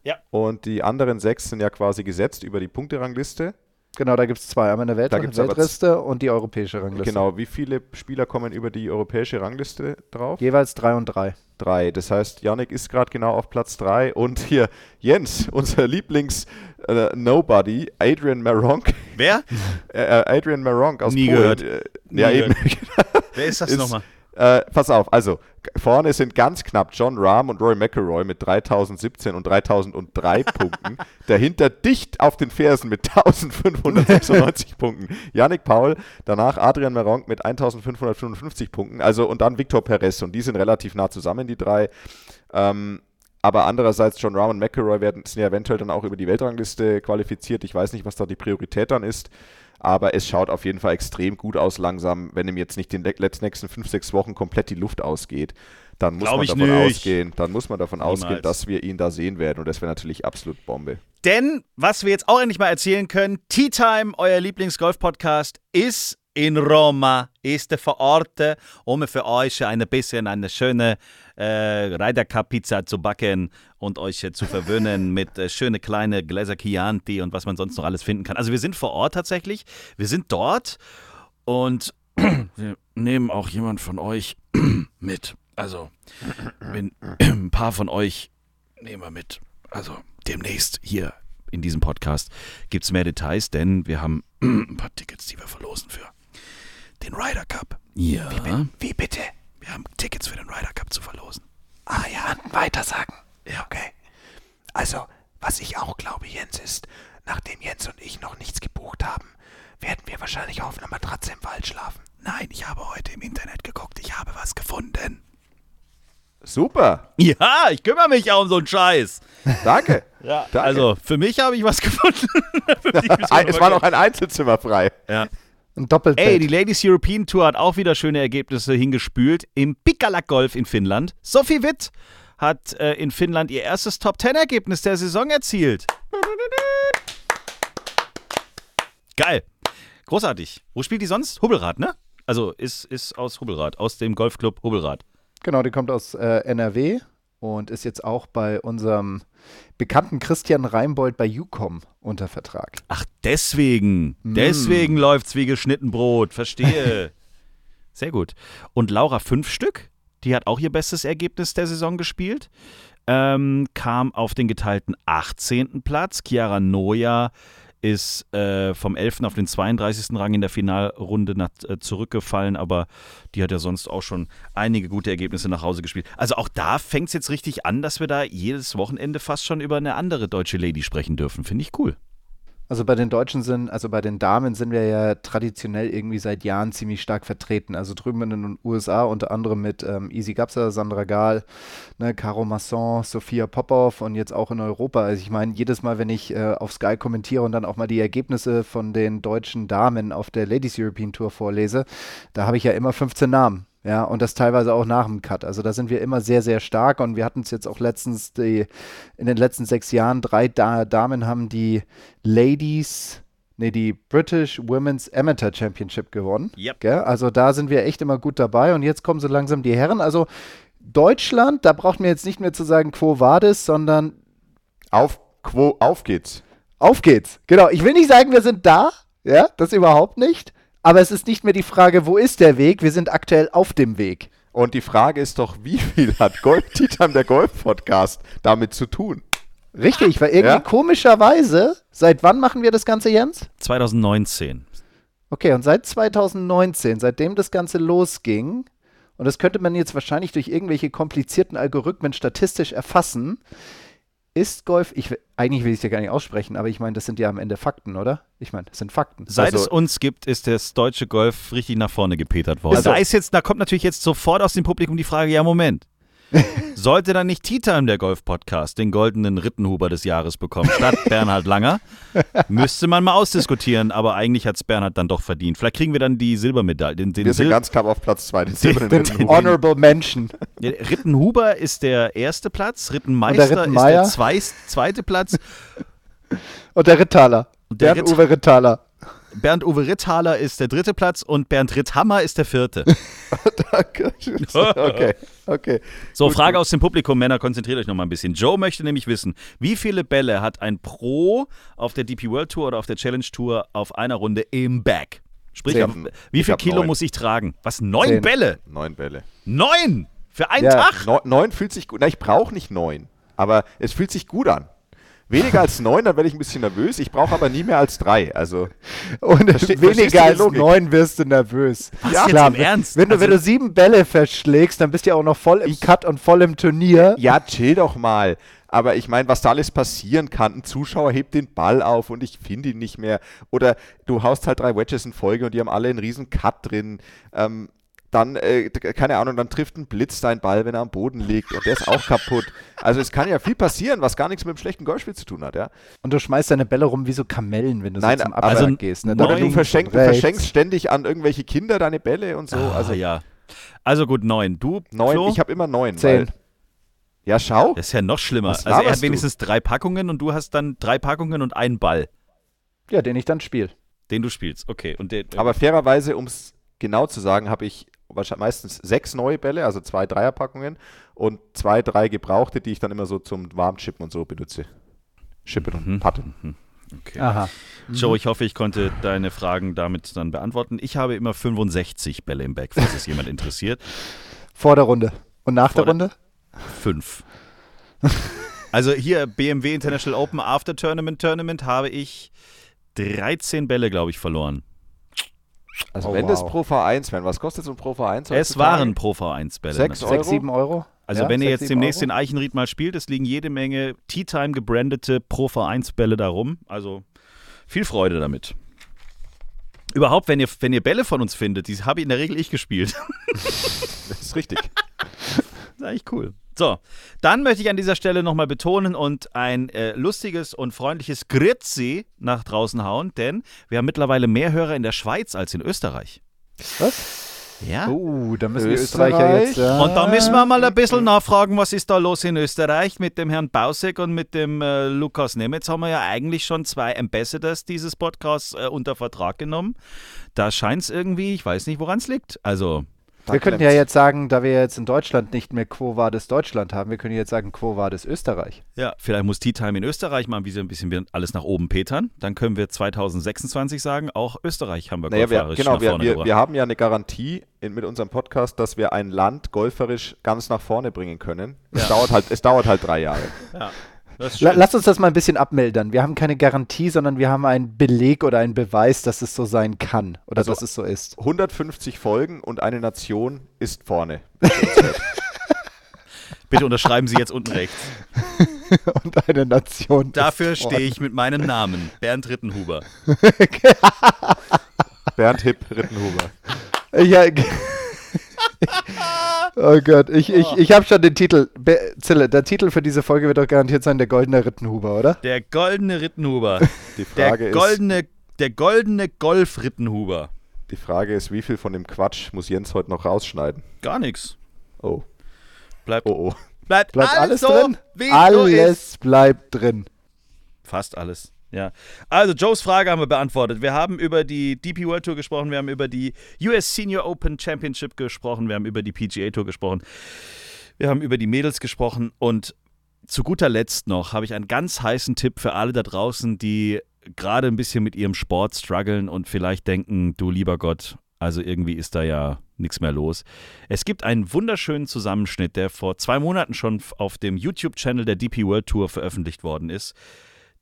Ja. Und die anderen sechs sind ja quasi gesetzt über die Punkterangliste. genau, da gibt es zwei. Einmal eine Welt Weltliste und die europäische Rangliste. Genau, wie viele Spieler kommen über die europäische Rangliste drauf? Jeweils drei und drei. Drei. Das heißt, Yannick ist gerade genau auf Platz drei und hier Jens, unser Lieblings-Nobody, Adrian Maronk, Wer? äh, äh, Adrian Maronk aus Nie Polen. gehört. Äh, Nie ja, eben. Wer ist das nochmal? Äh, pass auf, also vorne sind ganz knapp John Rahm und Roy McIlroy mit 3017 und 3003 Punkten. Dahinter dicht auf den Fersen mit 1596 Punkten. Yannick Paul, danach Adrian Maronk mit 1555 Punkten. Also und dann Victor Perez und die sind relativ nah zusammen, die drei. Ähm, aber andererseits John Rahm und McIlroy werden sind ja eventuell dann auch über die Weltrangliste qualifiziert. Ich weiß nicht, was da die Priorität dann ist. Aber es schaut auf jeden Fall extrem gut aus langsam, wenn ihm jetzt nicht in den le- nächsten fünf, sechs Wochen komplett die Luft ausgeht. Dann muss Glaub man davon nicht. ausgehen, dann muss man davon ausgehen, Niemals. dass wir ihn da sehen werden. Und das wäre natürlich absolut Bombe. Denn, was wir jetzt auch endlich mal erzählen können, Tea Time, euer Lieblingsgolf-Podcast, ist in Roma, ist vor Ort, um für euch ein bisschen eine schöne äh, Ryder Cup Pizza zu backen und euch äh, zu verwöhnen mit äh, schöne kleine Gläser Chianti und was man sonst noch alles finden kann. Also wir sind vor Ort tatsächlich, wir sind dort und wir nehmen auch jemand von euch mit. Also, wenn, ein paar von euch nehmen wir mit. Also demnächst hier in diesem Podcast gibt es mehr Details, denn wir haben ein paar Tickets, die wir verlosen für den Ryder Cup. Ja. Wie, bitte? Wir haben Tickets für den Ryder Cup zu verlosen. Ah ja, weiter sagen. Ja. Okay. Also, was ich auch glaube, Jens, ist, nachdem Jens und ich noch nichts gebucht haben, werden wir wahrscheinlich auf einer Matratze im Wald schlafen. Nein, ich habe heute im Internet geguckt, ich habe was gefunden. Super, Ja, ich kümmere mich ja um so einen Scheiß. danke. Ja, Danke. also für mich habe ich was gefunden. Es war noch ein Einzelzimmer frei. ja. Ein Doppelbett. Ey, die Ladies European Tour hat auch wieder schöne Ergebnisse hingespült. Im Pikalak Golf in Finnland. Sophie Witt hat äh, in Finnland ihr erstes Top-10-Ergebnis der Saison erzielt. Geil. Großartig. Wo spielt die sonst? Hubbelrad, ne? Also ist, ist aus Hubbelrad, aus dem Golfclub Hubbelrad. Genau, die kommt aus äh, NRW und ist jetzt auch bei unserem bekannten Christian Reimbold bei UCOM unter Vertrag. Ach, deswegen. Deswegen läuft's wie geschnitten Brot. Verstehe. Sehr gut. Und Laura fünf Stück, die hat auch ihr bestes Ergebnis der Saison gespielt. Ähm, kam auf den geteilten 18. Platz. Chiara Noja ist äh, vom 11. auf den 32. Rang in der Finalrunde nach, äh, zurückgefallen, aber die hat ja sonst auch schon einige gute Ergebnisse nach Hause gespielt. Also auch da fängt es jetzt richtig an, dass wir da jedes Wochenende fast schon über eine andere deutsche Lady sprechen dürfen. Finde ich cool. Also bei den Deutschen sind, also bei den Damen sind wir ja traditionell irgendwie seit Jahren ziemlich stark vertreten. Also drüben in den USA unter anderem mit ähm, Easy Gapsa, Sandra Gahl, ne, Caro Masson, Sophia Popov und jetzt auch in Europa. Also ich meine, jedes Mal, wenn ich äh, auf Sky kommentiere und dann auch mal die Ergebnisse von den deutschen Damen auf der Ladies European Tour vorlese, da habe ich ja immer 15 Namen. Ja, und das teilweise auch nach dem Cut. Also da sind wir immer sehr, sehr stark und wir hatten es jetzt auch letztens die, in den letzten sechs Jahren, drei da Damen haben die Ladies, nee, die British Women's Amateur Championship gewonnen. Yep. Gell? Also da sind wir echt immer gut dabei und jetzt kommen so langsam die Herren. Also Deutschland, da braucht mir jetzt nicht mehr zu sagen Quo Vadis, sondern Auf, Quo, auf geht's. auf geht's. Genau, ich will nicht sagen, wir sind da, ja, das überhaupt nicht. Aber es ist nicht mehr die Frage, wo ist der Weg? Wir sind aktuell auf dem Weg. Und die Frage ist doch, wie viel hat Golf Time, der Golf-Podcast, damit zu tun? Richtig, weil irgendwie Ja? komischerweise, seit wann machen wir das Ganze, Jens? 2019. Okay, und seit 2019, seitdem das Ganze losging, und das könnte man jetzt wahrscheinlich durch irgendwelche komplizierten Algorithmen statistisch erfassen, ist Golf, ich, eigentlich will ich es ja gar nicht aussprechen, aber ich meine, das sind ja am Ende Fakten, oder? Ich meine, das sind Fakten. Seit Also- es uns gibt, ist das deutsche Golf richtig nach vorne gepetert worden. Also- da ist jetzt, da kommt natürlich jetzt sofort aus dem Publikum die Frage: Ja, Moment. Sollte dann nicht Tea Time, der Golf-Podcast, den goldenen Rittenhuber des Jahres bekommen, statt Bernhard Langer? Müsste man mal ausdiskutieren, aber eigentlich hat es Bernhard dann doch verdient. Vielleicht kriegen wir dann die Silbermedaille. Den, den Wir sind Sil ganz knapp auf Platz 2. Den silbernen Den Rittenhuber. Honorable Mention. Rittenhuber ist der erste Platz, Rittenmeister ist Rittenmeier? der zweis- zweite Platz. Und der Rittaler. Der Bernd Uwe Rittaler. Bernd Uwe Ritthaler ist der dritte Platz und Bernd Ritthammer ist der vierte. okay, okay. So, Frage aus dem Publikum, Männer, konzentriert euch noch mal ein bisschen. Joe möchte nämlich wissen, wie viele Bälle hat ein Pro auf der DP World Tour oder auf der Challenge Tour auf einer Runde im Bag? Sprich, Zehn. wie viel Kilo neun. muss ich tragen? Was, neun Zehn. Bälle? Neun Bälle. Neun? Für einen Ja. Tag? Neu- Neun fühlt sich gut. Na, ich brauche nicht neun. Aber es fühlt sich gut an. Weniger als neun, dann werde ich ein bisschen nervös. Ich brauche aber nie mehr als drei. Also, Und Verste- du weniger als Logik? neun wirst du nervös. Was, ja, jetzt klar. im Ernst? Wenn du, Also- wenn du sieben Bälle verschlägst, dann bist du ja auch noch voll im Cut und voll im Turnier. ja, chill doch mal. Aber ich meine, was da alles passieren kann, ein Zuschauer hebt den Ball auf und ich finde ihn nicht mehr. Oder du haust halt drei Wedges in Folge und die haben alle einen riesen Cut drin. Ähm, dann, äh, keine Ahnung, dann trifft ein Blitz deinen Ball, wenn er am Boden liegt und der ist auch kaputt. Also es kann ja viel passieren, was gar nichts mit dem schlechten Golfspiel zu tun hat, ja. Und du schmeißt deine Bälle rum wie so Kamellen, wenn du Nein, so zum also Abschlag gehst. Ne? Oder du, links verschenk, und du rechts. verschenkst ständig an irgendwelche Kinder deine Bälle und so. Also Also ja. Also gut, neun. Du, neun, Flo? ich habe immer neun. Zehn. Weil, ja, schau. Das ist ja noch schlimmer. Was Also er hat laberst du? wenigstens drei Packungen und du hast dann drei Packungen und einen Ball, Ja, den ich dann spiele. den du spielst. Okay. Und der, Aber fairerweise, um es genau zu sagen, habe ich meistens sechs neue Bälle, also zwei Dreierpackungen und zwei, drei gebrauchte, die ich dann immer so zum Warmchippen und so benutze. Chippen Mhm. und Patten. okay. Aha. Joe, ich hoffe, ich konnte deine Fragen damit dann beantworten. Ich habe immer 65 Bälle im Bag, falls es jemand interessiert. Vor der Runde. Und nach Vor der der- Runde? Fünf. Also hier BMW International Open After Tournament Tournament habe ich 13 Bälle, glaube ich, verloren. Also Oh, wenn das wow. Pro V1 wären, was kostet so ein Pro V1? Es waren Pro V1 Bälle. Sechs natürlich. Euro? Sechs, sieben Euro? Also Ja, wenn ihr jetzt demnächst Euro? in Eichenried mal spielt, es liegen jede Menge Tea Time gebrandete Pro V1 Bälle da rum. Also viel Freude damit. Überhaupt, wenn ihr, wenn ihr Bälle von uns findet, die habe in der Regel ich gespielt. Das ist richtig. Das ist eigentlich cool. So, dann möchte ich an dieser Stelle nochmal betonen und ein äh, lustiges und freundliches Grüezi nach draußen hauen, denn wir haben mittlerweile mehr Hörer in der Schweiz als in Österreich. Was? Ja. Oh, da müssen die Österreich. Österreicher jetzt. Ja. Und da müssen wir mal ein bisschen nachfragen, was ist da los in Österreich mit dem Herrn Bausek und mit dem äh, Lukas Nemetz haben wir ja eigentlich schon zwei Ambassadors dieses Podcasts äh, unter Vertrag genommen. Da scheint es irgendwie, ich weiß nicht, woran es liegt. Also, Wir könnten ja jetzt sagen, da wir jetzt in Deutschland nicht mehr Quo Vadis Deutschland haben, wir können jetzt sagen Quo Vadis Österreich. ja, vielleicht muss Tea Time in Österreich mal ein bisschen, ein bisschen wieder alles nach oben petern. Dann können wir 2026 sagen, auch Österreich haben wir Naja, wir, golferisch genau, nach wir, vorne wir, gebracht. wir haben ja eine Garantie in, mit unserem Podcast, dass wir ein Land golferisch ganz nach vorne bringen können. Es, dauert halt, es dauert halt drei Jahre. ja, Lass uns das mal ein bisschen abmildern. Wir haben keine Garantie, sondern wir haben einen Beleg oder einen Beweis, dass es so sein kann oder Also- dass es so ist. 150 Folgen und eine Nation ist vorne. Bitte unterschreiben Sie jetzt unten rechts. Und eine Nation. Dafür stehe ich mit meinem Namen, Bernd Rittenhuber. Bernd Hipp, Rittenhuber. Ja, oh Gott, ich, ich, ich habe schon den Titel. Be Zille, der Titel für diese Folge wird doch garantiert sein, der goldene Rittenhuber, oder? Der goldene Rittenhuber. Die Frage, Der ist, goldene, der goldene Golf-Rittenhuber. die Frage ist, wie viel von dem Quatsch muss Jens heute noch rausschneiden? Gar nichts. Oh, Bleibt, oh, oh. bleibt, Bleibt alles, so, drin? Ist. Alles bleibt drin. Fast alles. Ja. Also, Joes Frage haben wir beantwortet. Wir haben über die DP World Tour gesprochen, wir haben über die US Senior Open Championship gesprochen, wir haben über die PGA Tour gesprochen, wir haben über die Mädels gesprochen und zu guter Letzt noch habe ich einen ganz heißen Tipp für alle da draußen, die gerade ein bisschen mit ihrem Sport strugglen und vielleicht denken, du lieber Gott, also irgendwie ist da ja nichts mehr los. Es gibt einen wunderschönen Zusammenschnitt, der vor zwei Monaten schon auf dem YouTube-Channel der DP World Tour veröffentlicht worden ist.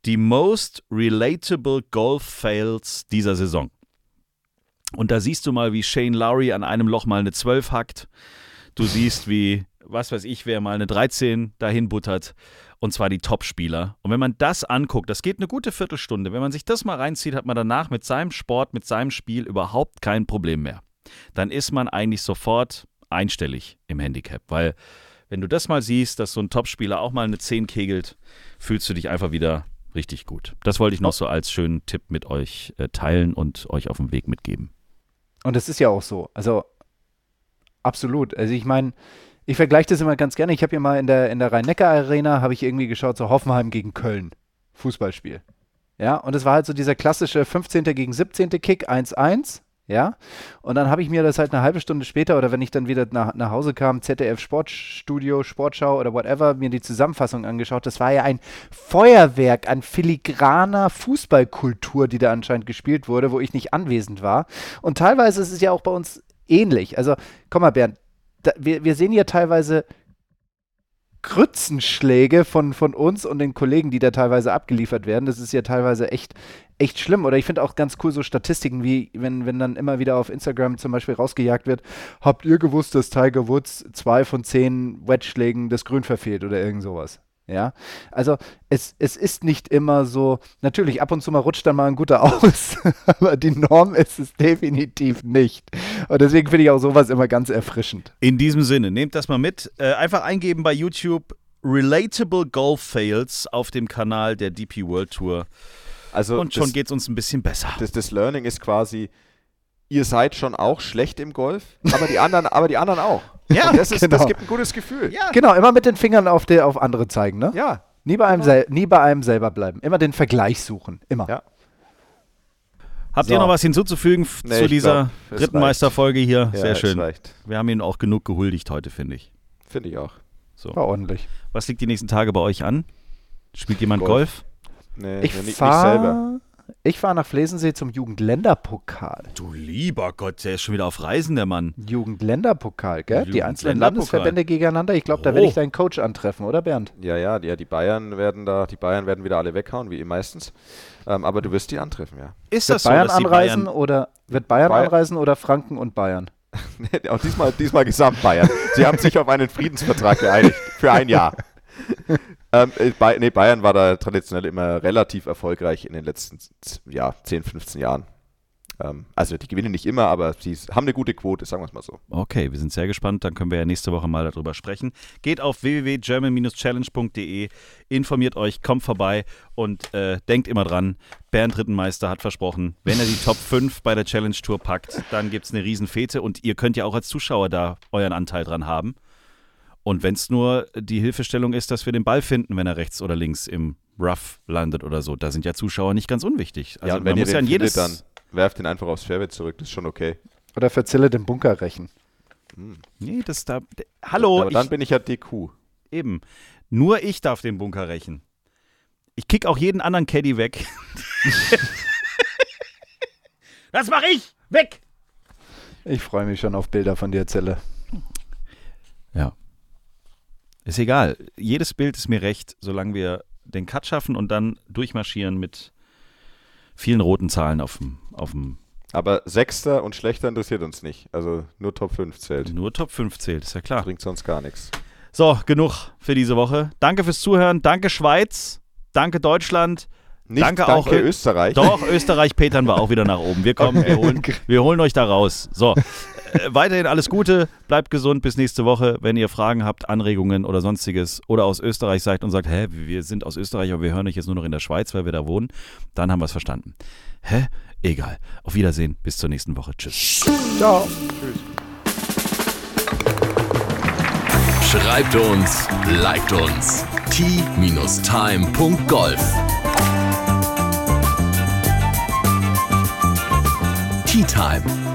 Die most relatable Golf Fails dieser Saison. Und da siehst du mal, wie Shane Lowry an einem Loch mal eine 12 hackt. Du siehst, wie, was weiß ich, wer mal eine 13 dahin buttert. Und zwar die Top-Spieler. Und wenn man das anguckt, das geht eine gute Viertelstunde. Wenn man sich das mal reinzieht, hat man danach mit seinem Sport, mit seinem Spiel überhaupt kein Problem mehr. Dann ist man eigentlich sofort einstellig im Handicap. Weil, wenn du das mal siehst, dass so ein Top-Spieler auch mal eine 10 kegelt, fühlst du dich einfach wieder richtig gut. Das wollte ich noch so als schönen Tipp mit euch äh, teilen und euch auf den Weg mitgeben. Und das ist ja auch so. Also absolut. Also ich meine, ich vergleiche das immer ganz gerne. Ich habe ja mal in der, in der Rhein-Neckar-Arena, habe ich irgendwie geschaut, so Hoffenheim gegen Köln. Fußballspiel. Ja, und es war halt so dieser klassische 15. gegen 17. Kick 1-1. Ja, und dann habe ich mir das halt eine halbe Stunde später oder wenn ich dann wieder nach, nach Hause kam, ZDF Sportstudio, Sportschau oder whatever, mir die Zusammenfassung angeschaut. Das war ja ein Feuerwerk an filigraner Fußballkultur, die da anscheinend gespielt wurde, wo ich nicht anwesend war. Und teilweise ist es ja auch bei uns ähnlich. Also, komm mal, Bernd, da, wir, wir sehen hier teilweise Grützenschläge von, von uns und den Kollegen, die da teilweise abgeliefert werden. Das ist ja teilweise echt, echt schlimm. Oder ich finde auch ganz cool so Statistiken, wie wenn, wenn dann immer wieder auf Instagram zum Beispiel rausgejagt wird, habt ihr gewusst, dass Tiger Woods zwei von zehn Wedge-Schlägen das Grün verfehlt oder irgend sowas? Ja, also es, es ist nicht immer so, natürlich ab und zu mal rutscht dann mal ein guter aus, aber die Norm ist es definitiv nicht. Und deswegen finde ich auch sowas immer ganz erfrischend. In diesem Sinne, nehmt das mal mit. Äh, einfach eingeben bei YouTube Relatable Golf Fails auf dem Kanal der DP World Tour. Also Und schon geht es uns ein bisschen besser. das, das Learning ist quasi, ihr seid schon auch schlecht im Golf, aber die anderen, aber die anderen auch. Ja, Und das, ist, genau. das gibt ein gutes Gefühl. Ja. Genau, immer mit den Fingern auf, der, auf andere zeigen, ne? Ja. Nie bei, einem sel nie bei einem selber bleiben. Immer den Vergleich suchen. Immer. Ja. Habt So. ihr noch was hinzuzufügen f- Nee, zu dieser glaub, dritten reicht. Meisterfolge hier? Ja, Sehr schön. reicht. Wir haben Ihnen auch genug gehuldigt heute, finde ich. Finde ich auch. So. War ordentlich. Was liegt die nächsten Tage bei euch an? Spielt jemand Golf. Golf? Nee, Ich nee, nicht, nicht selber. Fahre ich fahr nach Flesensee zum Jugendländerpokal. Du lieber Gott, der ist schon wieder auf Reisen, der Mann. Jugendländerpokal, gell? Die einzelnen. Landesverbände gegeneinander. Ich glaube, da Oh. werde ich deinen Coach antreffen, oder Bernd? Ja, ja, die, ja, die Bayern werden da, die Bayern werden wieder alle weghauen, wie meistens. Ähm, aber du wirst die antreffen, ja. Ist Wird das so, Bayern die anreisen Bayern oder wird Bayern Bayern- anreisen oder Franken und Bayern? Nee, auch diesmal, diesmal gesamt Bayern. Sie haben sich auf einen Friedensvertrag geeinigt für ein Jahr. ähm, äh, Bay nee, Bayern war da traditionell immer relativ erfolgreich in den letzten ja, 10, 15 Jahren. Ähm, also die gewinnen nicht immer, aber sie haben eine gute Quote, sagen wir es mal so. Okay, wir sind sehr gespannt. Dann können wir ja nächste Woche mal darüber sprechen. Geht auf www.german-challenge.de, informiert euch, kommt vorbei und äh, denkt immer dran, Bernd Rittenmeister hat versprochen, wenn er die Top 5 bei der Challenge Tour packt, dann gibt es eine Riesenfete und ihr könnt ja auch als Zuschauer da euren Anteil dran haben. Und wenn es nur die Hilfestellung ist, dass wir den Ball finden, wenn er rechts oder links im Rough landet oder so, da sind ja Zuschauer nicht ganz unwichtig. Also ja, wenn man ihr muss den ja jedes findet, dann werft ihn einfach aufs Fairway zurück, das ist schon okay. Oder verzille den Bunker rächen. Nee, das da. Hallo, aber dann ich, bin ich ja DQ. eben. Nur ich darf den Bunker rächen. Ich kick auch jeden anderen Caddy weg. das mache ich! Weg! Ich freue mich schon auf Bilder von dir, Zelle. Ja. Ist egal. Jedes Bild ist mir recht, solange wir den Cut schaffen und dann durchmarschieren mit vielen roten Zahlen auf dem, auf dem Aber Sechster und Schlechter interessiert uns nicht. Also nur Top 5 zählt. nur Top 5 zählt, ist ja klar. Bringt sonst gar nichts. So, genug für diese Woche. Danke fürs Zuhören. Danke Schweiz. Danke Deutschland. Nicht Danke danke, auch, äh, Österreich. Doch, Österreich petern wir auch wieder nach oben. Wir kommen, wir, holen, wir holen euch da raus. So, weiterhin alles Gute, bleibt gesund, bis nächste Woche. Wenn ihr Fragen habt, Anregungen oder sonstiges oder aus Österreich seid und sagt, hä, wir sind aus Österreich, aber wir hören euch jetzt nur noch in der Schweiz, weil wir da wohnen, dann haben wir es verstanden. Hä? Egal. Auf Wiedersehen, bis zur nächsten Woche. Tschüss. Ciao. Schreibt uns, liked uns. t-time.golf Tea Time,